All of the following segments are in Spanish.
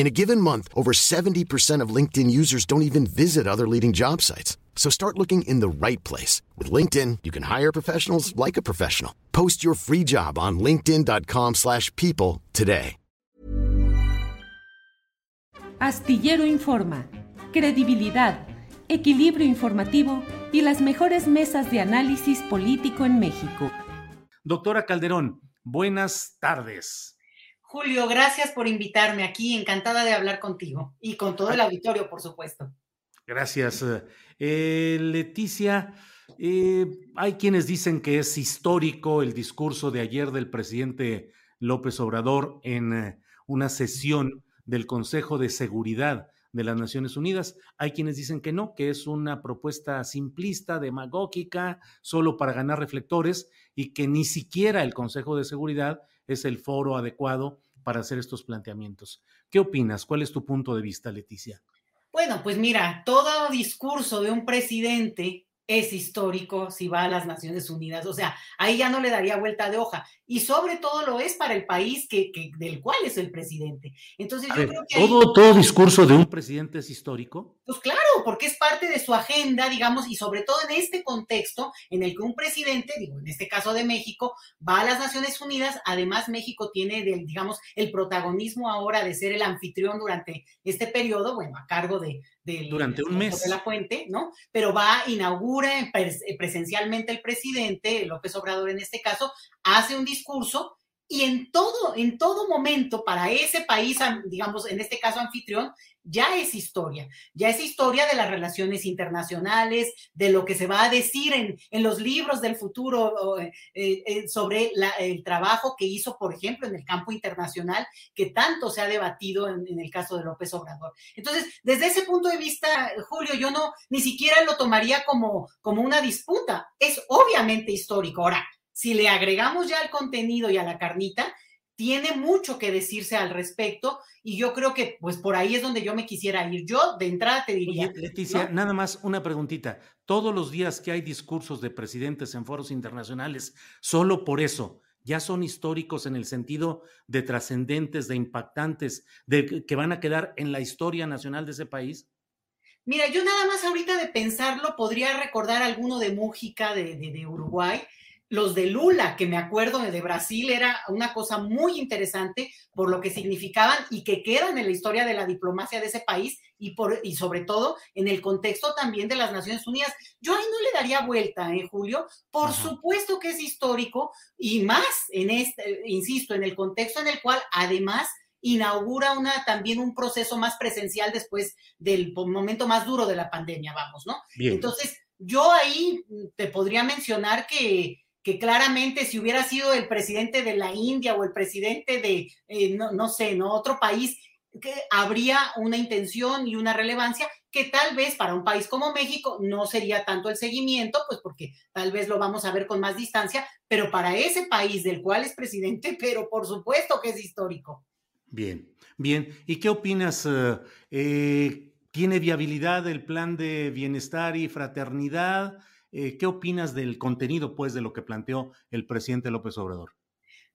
In a given month, over 70% of LinkedIn users don't even visit other leading job sites. So start looking in the right place. With LinkedIn, you can hire professionals like a professional. Post your free job on linkedin.com slash people today. Astillero Informa, credibilidad, equilibrio informativo y las mejores mesas de análisis político en México. Doctora Calderón, buenas tardes. Julio, gracias por invitarme aquí. Encantada de hablar contigo y con todo el auditorio, por supuesto. Gracias. Eh, Leticia, eh, hay quienes dicen que es histórico el discurso de ayer del presidente López Obrador en eh, una sesión del Consejo de Seguridad de las Naciones Unidas. Hay quienes dicen que no, que es una propuesta simplista, demagógica, solo para ganar reflectores y que ni siquiera el Consejo de Seguridad es el foro adecuado para hacer estos planteamientos. ¿Qué opinas? ¿Cuál es tu punto de vista, Leticia? Bueno, pues mira, todo discurso de un presidente es histórico si va a las Naciones Unidas. O sea, ahí ya no le daría vuelta de hoja. Y sobre todo lo es para el país que, del cual es el presidente. Entonces, yo creo que. ¿todo, ¿Todo discurso de un presidente es histórico? Pues claro, porque es parte de su agenda, digamos, y sobre todo en este contexto en el que un presidente, digo, en este caso de México, va a las Naciones Unidas. Además, México tiene, digamos, el protagonismo ahora de ser el anfitrión durante este periodo, bueno, a cargo de, durante un mes de la fuente, ¿no? Pero va, inaugura presencialmente el presidente, López Obrador en este caso, hace un discurso y en todo, en todo momento, para ese país, digamos, en este caso anfitrión, ya es historia, ya es historia de las relaciones internacionales, de lo que se va a decir en, en los libros del futuro eh, eh, sobre el trabajo que hizo, por ejemplo, en el campo internacional, que tanto se ha debatido en, en, el caso de López Obrador. Entonces, desde ese punto de vista, Julio, yo no ni siquiera lo tomaría como, como una disputa, es obviamente histórico. Ahora, si le agregamos ya el contenido y a la carnita, tiene mucho que decirse al respecto y yo creo que pues por ahí es donde yo me quisiera ir. Yo de entrada te diría... Leticia, nada más una preguntita. Todos los días que hay discursos de presidentes en foros internacionales, solo por eso, ya son históricos en el sentido de trascendentes, de impactantes, de que van a quedar en la historia nacional de ese país? Mira, yo nada más ahorita de pensarlo podría recordar alguno de Mújica de, de, de Uruguay, los de Lula, que me acuerdo de Brasil, era una cosa muy interesante por lo que significaban y que quedan en la historia de la diplomacia de ese país y, por, y sobre todo en el contexto también de las Naciones Unidas. Yo ahí no le daría vuelta, ¿eh, Julio? Por supuesto que es histórico y más en este, insisto, en el contexto en el cual además inaugura una, también un proceso más presencial después del momento más duro de la pandemia, vamos, ¿no? Entonces, yo ahí te podría mencionar que que claramente si hubiera sido el presidente de la India o el presidente de, eh, no, sé, ¿no? Otro país, que habría una intención y una relevancia que tal vez para un país como México no sería tanto el seguimiento, pues porque tal vez lo vamos a ver con más distancia, pero para ese país del cual es presidente, pero por supuesto que es histórico. Bien, bien. ¿Y qué opinas? Eh, eh, ¿Tiene viabilidad el plan de bienestar y fraternidad? Eh, ¿Qué opinas del contenido, pues, de lo que planteó el presidente López Obrador?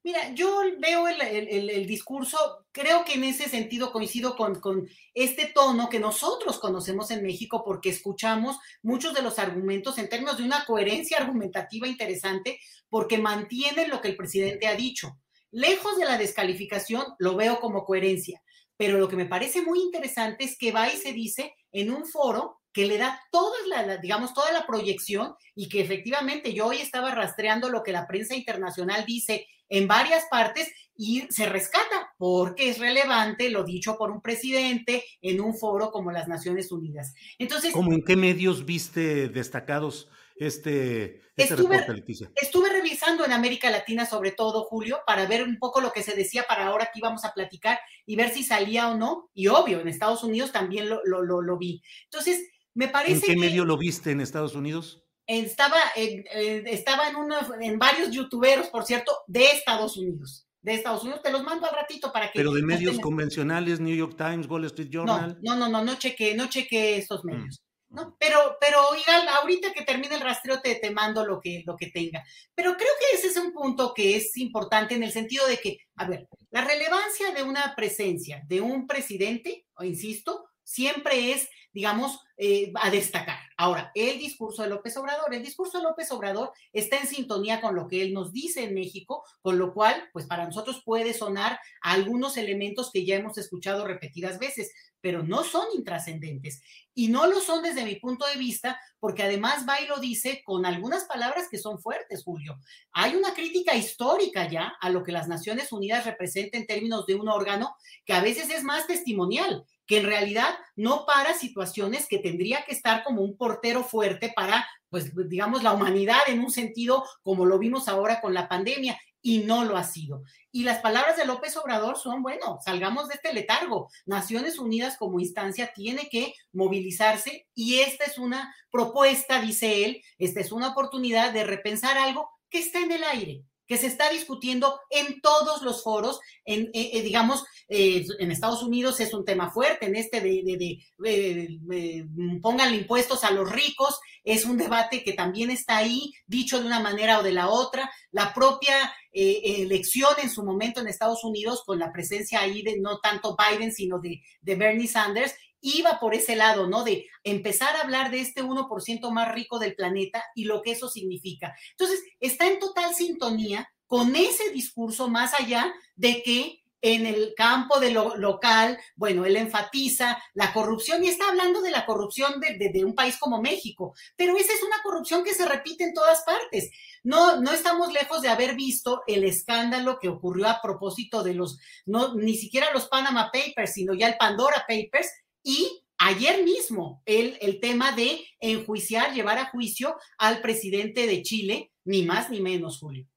Mira, yo veo el, discurso, creo que en ese sentido coincido con, este tono que nosotros conocemos en México porque escuchamos muchos de los argumentos en términos de una coherencia argumentativa interesante porque mantienen lo que el presidente ha dicho. Lejos de la descalificación, lo veo como coherencia. pero lo que me parece muy interesante es que va y se dice en un foro que le da toda la, digamos, toda la proyección y que efectivamente yo hoy estaba rastreando lo que la prensa internacional dice en varias partes y se rescata porque es relevante lo dicho por un presidente en un foro como las Naciones Unidas. Entonces, ¿cómo en qué medios viste destacados este, este estuve, Estuve revisando en América Latina, sobre todo, Julio, para ver un poco lo que se decía para ahora que íbamos a platicar y ver si salía o no. Y obvio, en Estados Unidos también lo, lo, lo, vi. Entonces, me parece. ¿En qué medio lo viste en Estados Unidos? Estaba, en, estaba en, uno, en varios youtuberos, por cierto, de Estados Unidos. De Estados Unidos, te los mando al ratito para que. Pero de medios convencionales, New York Times, Wall Street Journal. No, no, no, no, no cheque, no cheque estos mm. medios. ¿no? Pero, pero oigan, ahorita que termine el rastreo te, te mando lo que, lo que tenga. Pero creo que ese es un punto que es importante en el sentido de que, a ver, la relevancia de una presencia de un presidente, o insisto, siempre es, digamos, eh, a destacar. Ahora, el discurso de López Obrador, el discurso de López Obrador está en sintonía con lo que él nos dice en México, con lo cual, pues para nosotros puede sonar algunos elementos que ya hemos escuchado repetidas veces, pero no son intrascendentes. Y no lo son desde mi punto de vista, porque además va y lo dice con algunas palabras que son fuertes, Julio. Hay una crítica histórica ya a lo que las Naciones Unidas representan en términos de un órgano que a veces es más testimonial que en realidad no para situaciones que tendría que estar como un portero fuerte para, pues, digamos, la humanidad en un sentido como lo vimos ahora con la pandemia, y no lo ha sido. Y las palabras de López Obrador son, bueno, salgamos de este letargo. Naciones Unidas como instancia tiene que movilizarse y esta es una propuesta, dice él, esta es una oportunidad de repensar algo que está en el aire, que se está discutiendo en todos los foros, en, eh, eh, digamos, eh, en Estados Unidos es un tema fuerte, en este de, de, de pónganle impuestos a los ricos, es un debate que también está ahí, dicho de una manera o de la otra, la propia elección en su momento en Estados Unidos, con la presencia ahí de no tanto Biden, sino de, de Bernie Sanders, iba por ese lado, ¿no? De empezar a hablar de este 1% más rico del planeta y lo que eso significa. Entonces, está en total sintonía con ese discurso más allá de que en el campo de lo local, bueno, él enfatiza la corrupción y está hablando de la corrupción de, un país como México, pero esa es una corrupción que se repite en todas partes. No, no estamos lejos de haber visto el escándalo que ocurrió a propósito de los, no, ni siquiera los Panama Papers, sino ya el Pandora Papers, y ayer mismo el, el tema de enjuiciar, llevar a juicio al presidente de Chile, ni más ni menos, Julio.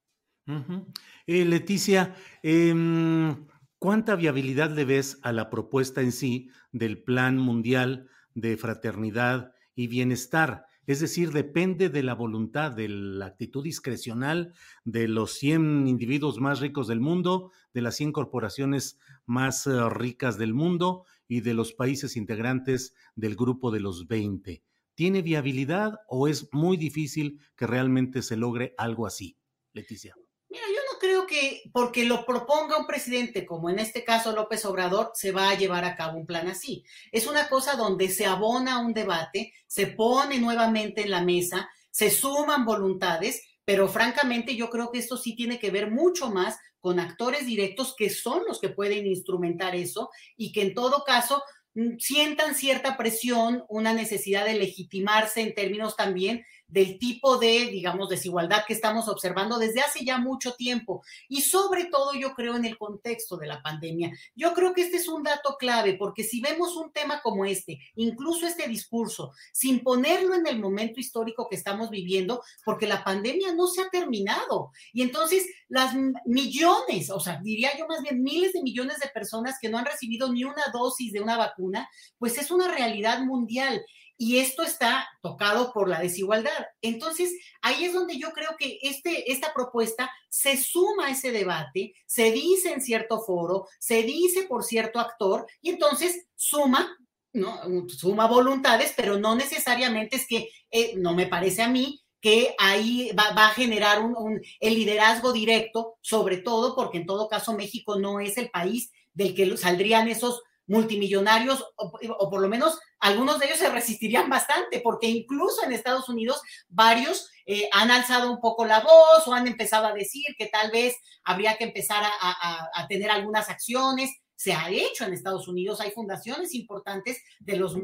Eh, Leticia, em, ¿cuánta viabilidad le ves a la propuesta en sí del Plan Mundial de Fraternidad y Bienestar? Es decir, depende de la voluntad, de la actitud discrecional de los 100 individuos más ricos del mundo, de las 100 corporaciones más eh, ricas del mundo y de los países integrantes del grupo de los 20. ¿Tiene viabilidad o es muy difícil que realmente se logre algo así, Leticia? Mira, yo no creo que porque lo proponga un presidente, como en este caso López Obrador, se va a llevar a cabo un plan así. Es una cosa donde se abona un debate, se pone nuevamente en la mesa, se suman voluntades, pero francamente yo creo que esto sí tiene que ver mucho más con actores directos que son los que pueden instrumentar eso y que en todo caso mm, sientan cierta presión, una necesidad de legitimarse en términos también del tipo de, digamos, desigualdad que estamos observando desde hace ya mucho tiempo. Y sobre todo yo creo en el contexto de la pandemia. Yo creo que este es un dato clave porque si vemos un tema como este, incluso este discurso, sin ponerlo en el momento histórico que estamos viviendo, porque la pandemia no se ha terminado. Y entonces las millones, o sea, diría yo más bien miles de millones de personas que no han recibido ni una dosis de una vacuna, pues es una realidad mundial y esto está tocado por la desigualdad. Entonces, ahí es donde yo creo que este, esta propuesta se suma a ese debate, se dice en cierto foro, se dice por cierto actor, y entonces suma, ¿no? Suma voluntades, pero no necesariamente es que, eh, no me parece a mí, que ahí va, a generar un, el liderazgo directo, sobre todo porque en todo caso México no es el país del que saldrían esos multimillonarios, o, por lo menos algunos de ellos se resistirían bastante, porque incluso en Estados Unidos varios eh, han alzado un poco la voz o han empezado a decir que tal vez habría que empezar a, tener algunas acciones. se ha hecho en Estados Unidos. Hay fundaciones importantes de los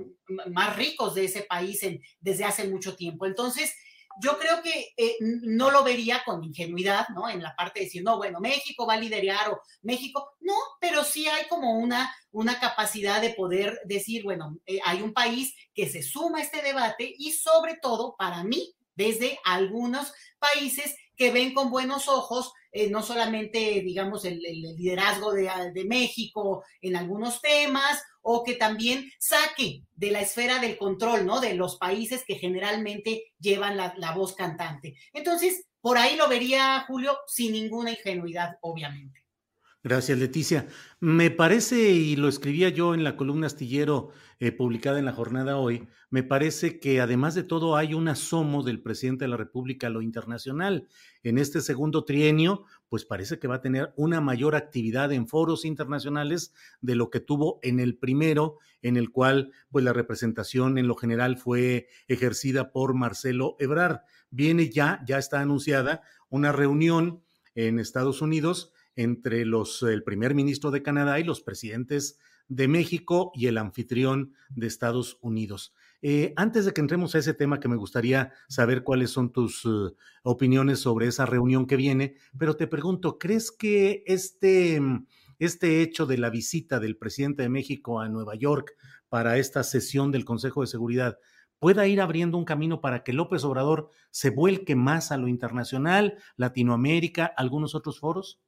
más ricos de ese país desde hace mucho tiempo. Entonces, yo creo que eh, no lo vería con ingenuidad, ¿no? En la parte de decir, no, bueno, México va a liderar o México, no, pero sí hay como una, una capacidad de poder decir, bueno, eh, hay un país que se suma a este debate y sobre todo, para mí, desde algunos países que ven con buenos ojos eh, no solamente, digamos, el, liderazgo de, de, México en algunos temas, o que también saque de la esfera del control, ¿no? De los países que generalmente llevan la, la voz cantante. Entonces, por ahí lo vería Julio sin ninguna ingenuidad, obviamente. Gracias, Leticia. Me parece, y lo escribía yo en la columna astillero eh, publicada en la jornada hoy, me parece que además de todo hay un asomo del presidente de la República a lo internacional. En este segundo trienio, pues parece que va a tener una mayor actividad en foros internacionales de lo que tuvo en el primero, en el cual pues la representación en lo general fue ejercida por Marcelo Ebrard. Viene ya, ya está anunciada una reunión en Estados Unidos entre los, el primer ministro de Canadá y los presidentes de México y el anfitrión de Estados Unidos. Eh, antes de que entremos a ese tema, que me gustaría saber cuáles son tus uh, opiniones sobre esa reunión que viene, pero te pregunto, ¿crees que este, este hecho de la visita del presidente de México a Nueva York para esta sesión del Consejo de Seguridad pueda ir abriendo un camino para que López Obrador se vuelque más a lo internacional, Latinoamérica, algunos otros foros?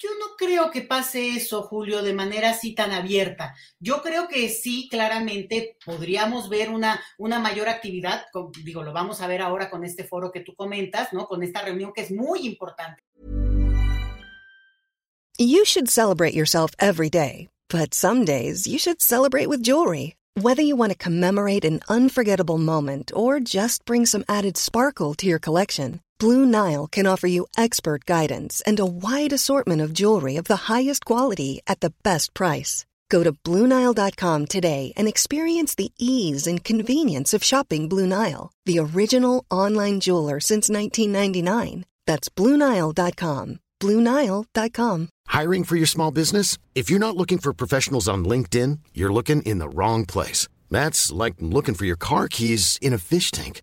Yo no creo que pase eso, Julio, de manera así tan abierta. Yo creo que sí, claramente podríamos ver una, una mayor actividad, digo, lo vamos a ver ahora con este foro que tú comentas, ¿no? Con esta reunión que es muy importante. You should celebrate yourself every day, but some days you should celebrate with jewelry. Whether you want to commemorate an unforgettable moment or just bring some added sparkle to your collection. Blue Nile can offer you expert guidance and a wide assortment of jewelry of the highest quality at the best price. Go to BlueNile.com today and experience the ease and convenience of shopping Blue Nile, the original online jeweler since 1999. That's BlueNile.com. BlueNile.com. Hiring for your small business? If you're not looking for professionals on LinkedIn, you're looking in the wrong place. That's like looking for your car keys in a fish tank.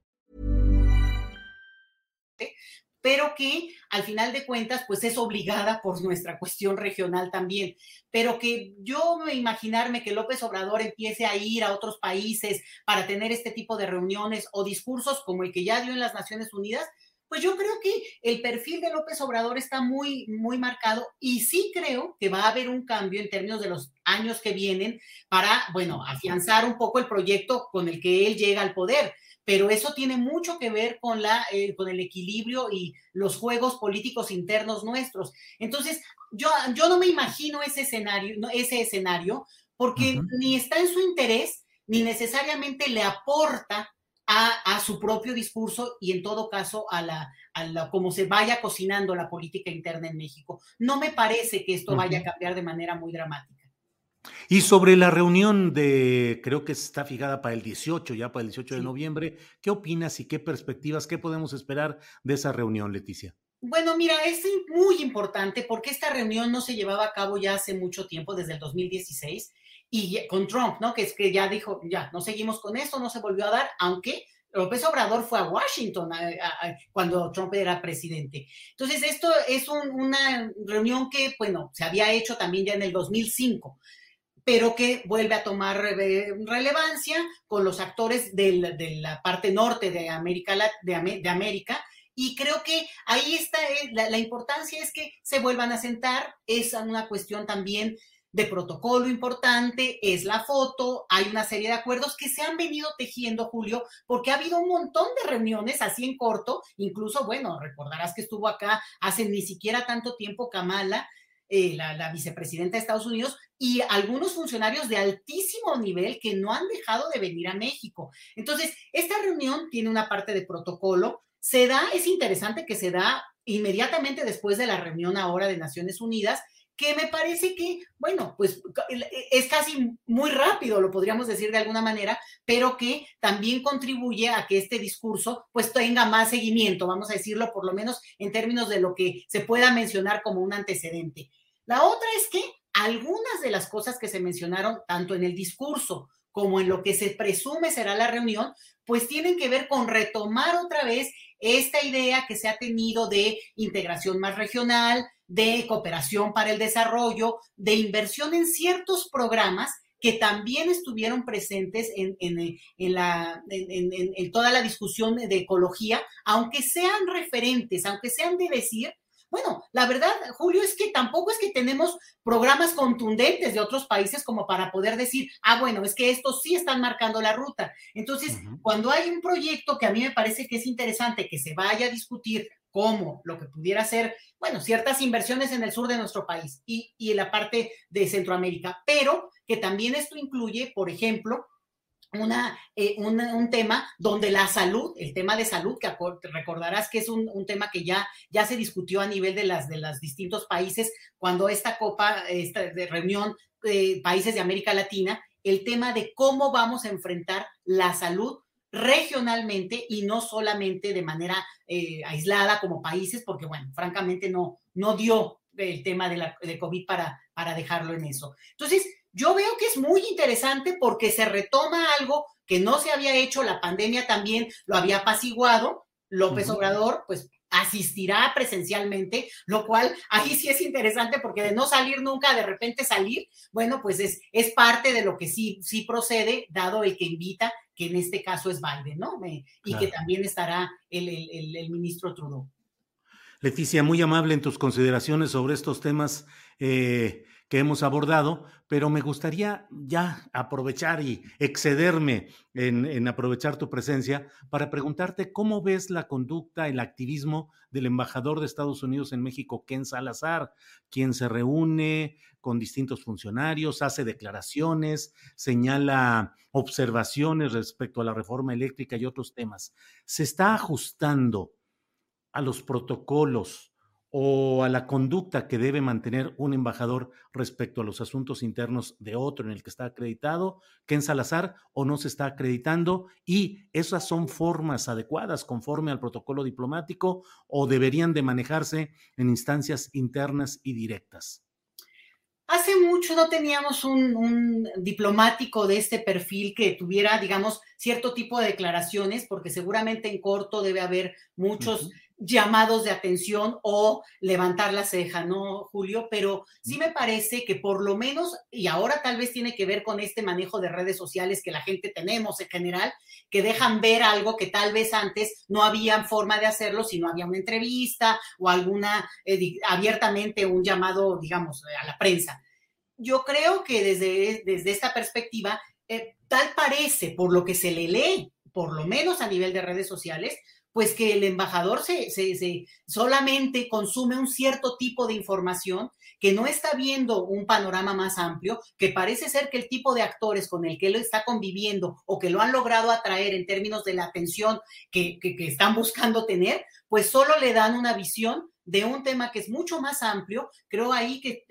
Pero que al final de cuentas, pues es obligada por nuestra cuestión regional también. Pero que yo me imaginarme que López Obrador empiece a ir a otros países para tener este tipo de reuniones o discursos como el que ya dio en las Naciones Unidas, pues yo creo que el perfil de López Obrador está muy, muy marcado y sí creo que va a haber un cambio en términos de los años que vienen para, bueno, afianzar un poco el proyecto con el que él llega al poder pero eso tiene mucho que ver con, la, eh, con el equilibrio y los juegos políticos internos nuestros. Entonces, yo, yo no me imagino ese escenario, ese escenario porque ni está en su interés, ni necesariamente le aporta a, su propio discurso y en todo caso a la, a cómo se vaya cocinando la política interna en México. No me parece que esto vaya a cambiar de manera muy dramática. Y sobre la reunión de, creo que está fijada para el 18, ya para el 18 de noviembre, ¿qué opinas y qué perspectivas, qué podemos esperar de esa reunión, Leticia? Bueno, mira, es muy importante porque esta reunión no se llevaba a cabo ya hace mucho tiempo, desde el 2016, y con Trump, ¿no? Que es que ya dijo, ya, no seguimos con esto, no se volvió a dar, aunque López Obrador fue a Washington cuando Trump era presidente. Entonces, esto es una reunión que, bueno, se había hecho también ya en el 2005 pero que vuelve a tomar relevancia con los actores de la parte norte de América, de, América. Y creo que ahí está, eh, la, importancia es que se vuelvan a sentar, es una cuestión también de protocolo importante, es la foto, hay una serie de acuerdos que se han venido tejiendo, Julio, porque ha habido un montón de reuniones así en corto, incluso, bueno, recordarás que estuvo acá hace ni siquiera tanto tiempo Kamala, eh, la, vicepresidenta de Estados Unidos, y algunos funcionarios de altísimo nivel que no han dejado de venir a México. Entonces, esta reunión tiene una parte de protocolo, se da, es interesante que se da inmediatamente después de la reunión ahora de Naciones Unidas, que me parece que, bueno, pues es casi muy rápido, lo podríamos decir de alguna manera, pero que también contribuye a que este discurso pues tenga más seguimiento, vamos a decirlo por lo menos en términos de lo que se pueda mencionar como un antecedente. La otra es que algunas de las cosas que se mencionaron tanto en el discurso como en lo que se presume será la reunión, pues tienen que ver con retomar otra vez esta idea que se ha tenido de integración más regional, de cooperación para el desarrollo, de inversión en ciertos programas que también estuvieron presentes en, en, toda la discusión de ecología, aunque sean referentes, aunque sean de decir, bueno, la verdad, Julio, es que tampoco es que tenemos programas contundentes de otros países como para poder decir, ah, bueno, es que estos sí están marcando la ruta. Entonces, cuando hay un proyecto que a mí me parece que es interesante que se vaya a discutir como lo que pudiera ser, bueno, ciertas inversiones en el sur de nuestro país y, y en la parte de Centroamérica, pero que también esto incluye, por ejemplo, una, eh, un tema donde la salud, el tema de salud, que recordarás que es un, tema que ya, ya se discutió a nivel de las de los distintos países cuando esta copa, esta de reunión de países de América Latina, el tema de cómo vamos a enfrentar la salud regionalmente y no solamente de manera eh, aislada como países, porque bueno, francamente no, no dio el tema de, la, de COVID para, para dejarlo en eso. Entonces, yo veo que es muy interesante porque se retoma algo que no se había hecho, la pandemia también lo había apaciguado, López Obrador, pues asistirá presencialmente, lo cual ahí sí es interesante porque de no salir nunca, de repente salir, bueno, pues es, es parte de lo que sí, sí procede, dado el que invita, que en este caso es Biden, ¿no? y que también estará el, el, el, ministro Trudeau. Leticia, muy amable en tus consideraciones sobre estos temas. Eh, que hemos abordado, pero me gustaría ya aprovechar y excederme en, aprovechar tu presencia para preguntarte cómo ves la conducta, el activismo del embajador de Estados Unidos en México, Ken Salazar, quien se reúne con distintos funcionarios, hace declaraciones, señala observaciones respecto a la reforma eléctrica y otros temas. ¿Se está ajustando a los protocolos? O a la conducta que debe mantener un embajador respecto a los asuntos internos de otro en el que está acreditado, que en Salazar o no se está acreditando, y esas son formas adecuadas conforme al protocolo diplomático o deberían de manejarse en instancias internas y directas. Hace mucho no teníamos un, diplomático de este perfil que tuviera, digamos, cierto tipo de declaraciones, porque seguramente en corto debe haber muchos llamados de atención o levantar la ceja, ¿no, Julio? Pero sí me parece que por lo menos, y ahora tal vez tiene que ver con este manejo de redes sociales que la gente tenemos en general, que dejan ver algo que tal vez antes no había forma de hacerlo si no había una entrevista o alguna, eh, abiertamente un llamado, digamos, a la prensa. Yo creo que desde, desde esta perspectiva, eh, tal parece, por lo que se le lee, por lo menos a nivel de redes sociales, pues que el embajador se, se, solamente consume un cierto tipo de información, que no está viendo un panorama más amplio, que parece ser que el tipo de actores con el que él está conviviendo o que lo han logrado atraer en términos de la atención que, que, que están buscando tener, pues solo le dan una visión de un tema que es mucho más amplio. Creo ahí que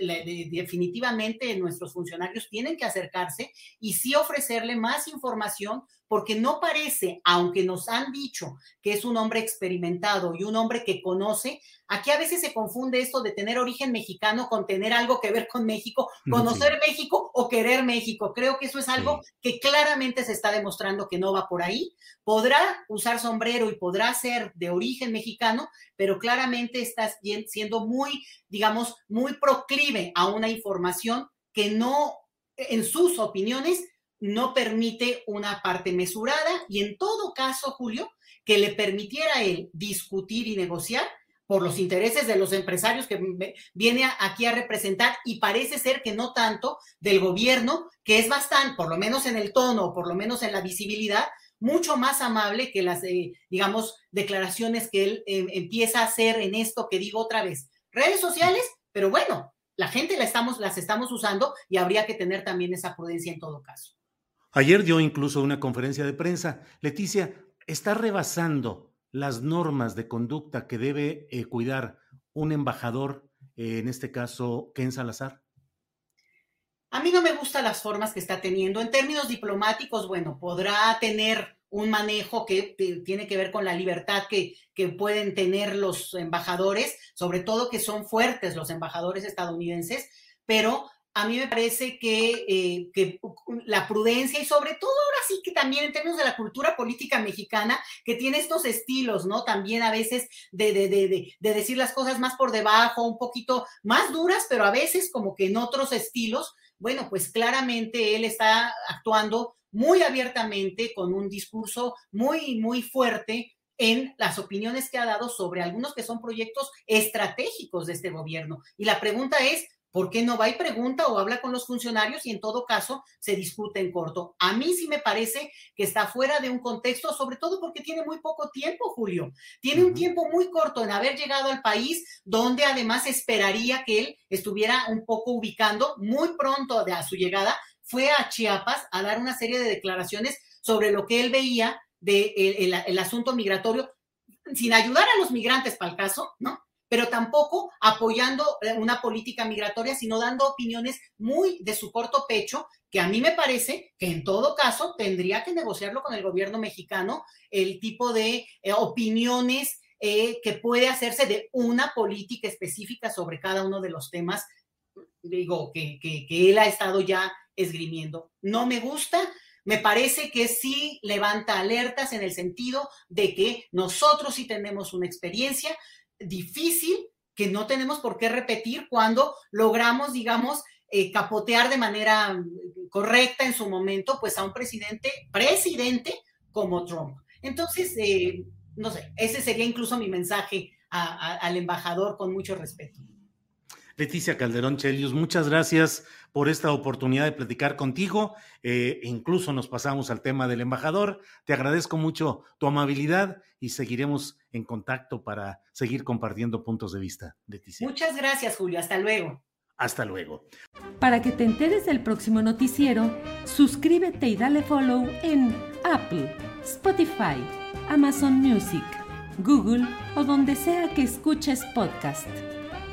definitivamente nuestros funcionarios tienen que acercarse y sí ofrecerle más información porque no parece, aunque nos han dicho que es un hombre experimentado y un hombre que conoce, aquí a veces se confunde esto de tener origen mexicano con tener algo que ver con México, conocer México o querer México. Creo que eso es algo que claramente se está demostrando que no va por ahí. Podrá usar sombrero y podrá ser de origen mexicano, pero claramente está siendo muy, digamos, muy proclive a una información que no, en sus opiniones, no permite una parte mesurada y en todo caso, Julio, que le permitiera él discutir y negociar por los intereses de los empresarios que viene aquí a representar y parece ser que no tanto del gobierno, que es bastante, por lo menos en el tono, por lo menos en la visibilidad, mucho más amable que las, eh, digamos, declaraciones que él em, empieza a hacer en esto que digo otra vez. Redes sociales, pero bueno, la gente las estamos usando y habría que tener también esa prudencia en todo caso. Ayer dio incluso una conferencia de prensa. Leticia, está rebasando las normas de conducta que debe eh, cuidar un embajador, eh, en este caso, Ken Salazar? A mí no me gustan las formas que está teniendo. En términos diplomáticos, bueno, podrá tener un manejo que, tiene que ver con la libertad que, que, pueden tener los embajadores, sobre todo que son fuertes los embajadores estadounidenses, pero a mí me parece que, eh, que, la prudencia y sobre todo ahora sí que también en términos de la cultura política mexicana, que tiene estos estilos, ¿no? También a veces de, de decir las cosas más por debajo, un poquito más duras, pero a veces como que en otros estilos, bueno, pues claramente él está actuando muy abiertamente con un discurso muy, muy fuerte en las opiniones que ha dado sobre algunos que son proyectos estratégicos de este gobierno. Y la pregunta es, ¿por qué no va y pregunta o habla con los funcionarios y en todo caso se discute en corto? A mí sí me parece que está fuera de un contexto, sobre todo porque tiene muy poco tiempo, Julio. Tiene un tiempo muy corto en haber llegado al país, donde además esperaría que él estuviera un poco ubicando muy pronto de a su llegada fue a Chiapas a dar una serie de declaraciones sobre lo que él veía del de el, asunto migratorio, sin ayudar a los migrantes para el caso, ¿no? Pero tampoco apoyando eh, una política migratoria, sino dando opiniones muy de su corto pecho, que a mí me parece que en todo caso tendría que negociarlo con el gobierno mexicano, el tipo de eh, opiniones eh, que puede hacerse de una política específica sobre cada uno de los temas, digo, que, que, que él ha estado ya esgrimiendo. No me gusta, me parece que sí levanta alertas en el sentido de que nosotros sí tenemos una experiencia difícil que no tenemos por qué repetir cuando logramos, digamos, eh, capotear de manera correcta en su momento, pues a un presidente, presidente como Trump. Entonces, eh, no sé, ese sería incluso mi mensaje al embajador con mucho respeto. Leticia Calderón Chelius, muchas gracias por esta oportunidad de platicar contigo. Eh, incluso nos pasamos al tema del embajador. Te agradezco mucho tu amabilidad y seguiremos en contacto para seguir compartiendo puntos de vista, Leticia. Muchas gracias, Julio. Hasta luego. Hasta luego. Para que te enteres del próximo noticiero, suscríbete y dale follow en Apple, Spotify, Amazon Music, Google o donde sea que escuches podcast